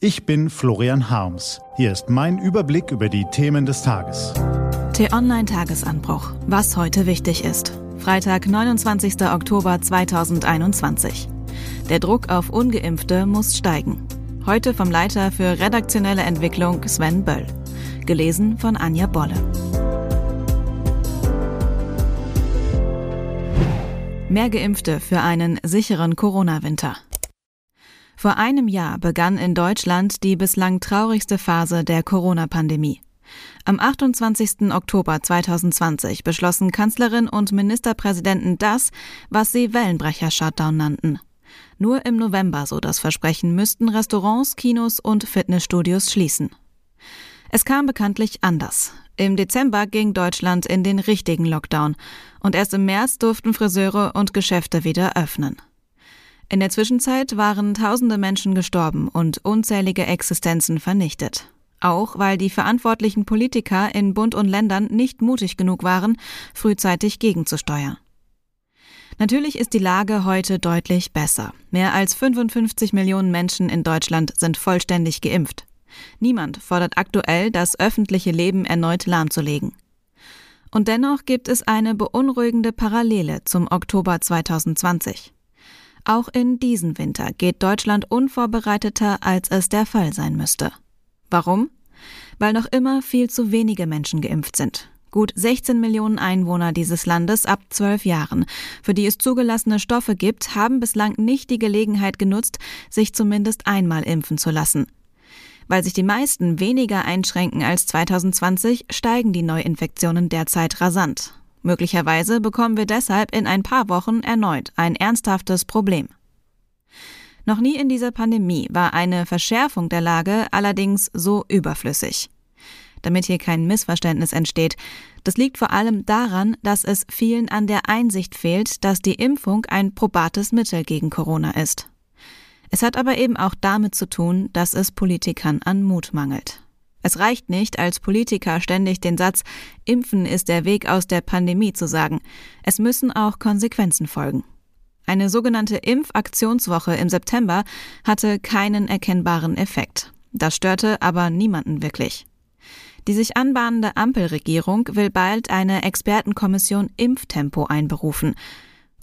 Ich bin Florian Harms. Hier ist mein Überblick über die Themen des Tages. T-Online-Tagesanbruch. Was heute wichtig ist. Freitag, 29. Oktober 2021. Der Druck auf Ungeimpfte muss steigen. Heute vom Leiter für redaktionelle Entwicklung Sven Böll. Gelesen von Anja Bolle. Mehr Geimpfte für einen sicheren Corona-Winter. Vor einem Jahr begann in Deutschland die bislang traurigste Phase der Corona-Pandemie. Am 28. Oktober 2020 beschlossen Kanzlerin und Ministerpräsidenten das, was sie Wellenbrecher-Shutdown nannten. Nur im November, so das Versprechen, müssten Restaurants, Kinos und Fitnessstudios schließen. Es kam bekanntlich anders. Im Dezember ging Deutschland in den richtigen Lockdown und erst im März durften Friseure und Geschäfte wieder öffnen. In der Zwischenzeit waren tausende Menschen gestorben und unzählige Existenzen vernichtet. Auch weil die verantwortlichen Politiker in Bund und Ländern nicht mutig genug waren, frühzeitig gegenzusteuern. Natürlich ist die Lage heute deutlich besser. Mehr als 55 Millionen Menschen in Deutschland sind vollständig geimpft. Niemand fordert aktuell, das öffentliche Leben erneut lahmzulegen. Und dennoch gibt es eine beunruhigende Parallele zum Oktober 2020. Auch in diesen Winter geht Deutschland unvorbereiteter, als es der Fall sein müsste. Warum? Weil noch immer viel zu wenige Menschen geimpft sind. Gut 16 Millionen Einwohner dieses Landes ab 12 Jahren, für die es zugelassene Stoffe gibt, haben bislang nicht die Gelegenheit genutzt, sich zumindest einmal impfen zu lassen. Weil sich die meisten weniger einschränken als 2020, steigen die Neuinfektionen derzeit rasant. Möglicherweise bekommen wir deshalb in ein paar Wochen erneut ein ernsthaftes Problem. Noch nie in dieser Pandemie war eine Verschärfung der Lage allerdings so überflüssig. Damit hier kein Missverständnis entsteht, das liegt vor allem daran, dass es vielen an der Einsicht fehlt, dass die Impfung ein probates Mittel gegen Corona ist. Es hat aber eben auch damit zu tun, dass es Politikern an Mut mangelt. Es reicht nicht, als Politiker ständig den Satz Impfen ist der Weg aus der Pandemie zu sagen. Es müssen auch Konsequenzen folgen. Eine sogenannte Impfaktionswoche im September hatte keinen erkennbaren Effekt. Das störte aber niemanden wirklich. Die sich anbahnende Ampelregierung will bald eine Expertenkommission Impftempo einberufen.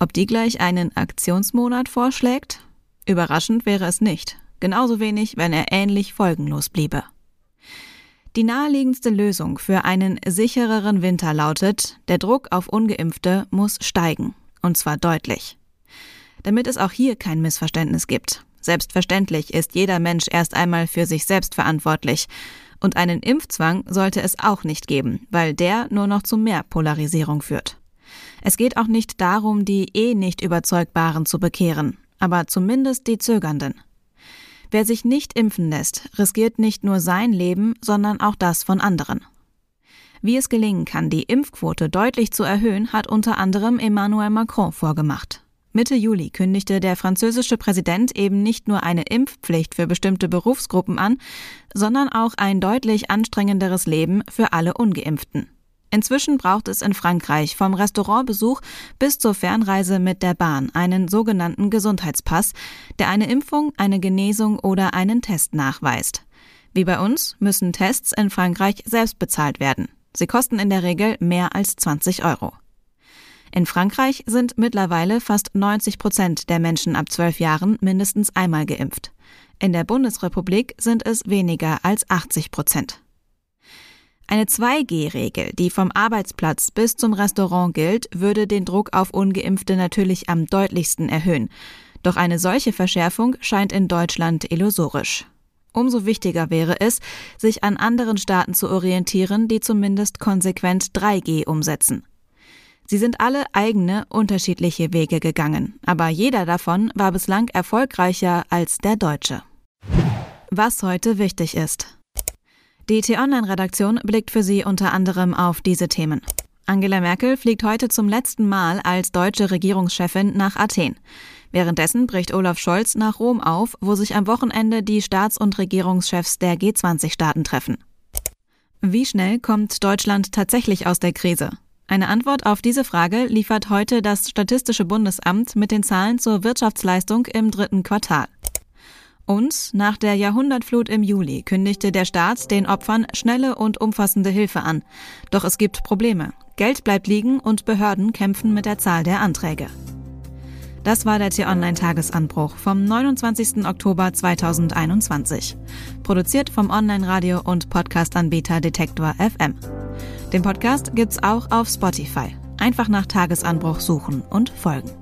Ob die gleich einen Aktionsmonat vorschlägt? Überraschend wäre es nicht. Genauso wenig, wenn er ähnlich folgenlos bliebe. Die naheliegendste Lösung für einen sichereren Winter lautet, der Druck auf ungeimpfte muss steigen, und zwar deutlich. Damit es auch hier kein Missverständnis gibt. Selbstverständlich ist jeder Mensch erst einmal für sich selbst verantwortlich, und einen Impfzwang sollte es auch nicht geben, weil der nur noch zu mehr Polarisierung führt. Es geht auch nicht darum, die eh nicht Überzeugbaren zu bekehren, aber zumindest die Zögernden. Wer sich nicht impfen lässt, riskiert nicht nur sein Leben, sondern auch das von anderen. Wie es gelingen kann, die Impfquote deutlich zu erhöhen, hat unter anderem Emmanuel Macron vorgemacht. Mitte Juli kündigte der französische Präsident eben nicht nur eine Impfpflicht für bestimmte Berufsgruppen an, sondern auch ein deutlich anstrengenderes Leben für alle ungeimpften. Inzwischen braucht es in Frankreich vom Restaurantbesuch bis zur Fernreise mit der Bahn einen sogenannten Gesundheitspass, der eine Impfung, eine Genesung oder einen Test nachweist. Wie bei uns müssen Tests in Frankreich selbst bezahlt werden. Sie kosten in der Regel mehr als 20 Euro. In Frankreich sind mittlerweile fast 90 Prozent der Menschen ab 12 Jahren mindestens einmal geimpft. In der Bundesrepublik sind es weniger als 80 Prozent. Eine 2G-Regel, die vom Arbeitsplatz bis zum Restaurant gilt, würde den Druck auf ungeimpfte natürlich am deutlichsten erhöhen. Doch eine solche Verschärfung scheint in Deutschland illusorisch. Umso wichtiger wäre es, sich an anderen Staaten zu orientieren, die zumindest konsequent 3G umsetzen. Sie sind alle eigene, unterschiedliche Wege gegangen, aber jeder davon war bislang erfolgreicher als der deutsche. Was heute wichtig ist. Die T-Online-Redaktion blickt für Sie unter anderem auf diese Themen. Angela Merkel fliegt heute zum letzten Mal als deutsche Regierungschefin nach Athen. Währenddessen bricht Olaf Scholz nach Rom auf, wo sich am Wochenende die Staats- und Regierungschefs der G20-Staaten treffen. Wie schnell kommt Deutschland tatsächlich aus der Krise? Eine Antwort auf diese Frage liefert heute das Statistische Bundesamt mit den Zahlen zur Wirtschaftsleistung im dritten Quartal. Und nach der Jahrhundertflut im Juli kündigte der Staat den Opfern schnelle und umfassende Hilfe an. Doch es gibt Probleme. Geld bleibt liegen und Behörden kämpfen mit der Zahl der Anträge. Das war der T-Online-Tagesanbruch vom 29. Oktober 2021. Produziert vom Online-Radio- und Podcast-Anbieter Detektor FM. Den Podcast gibt's auch auf Spotify. Einfach nach Tagesanbruch suchen und folgen.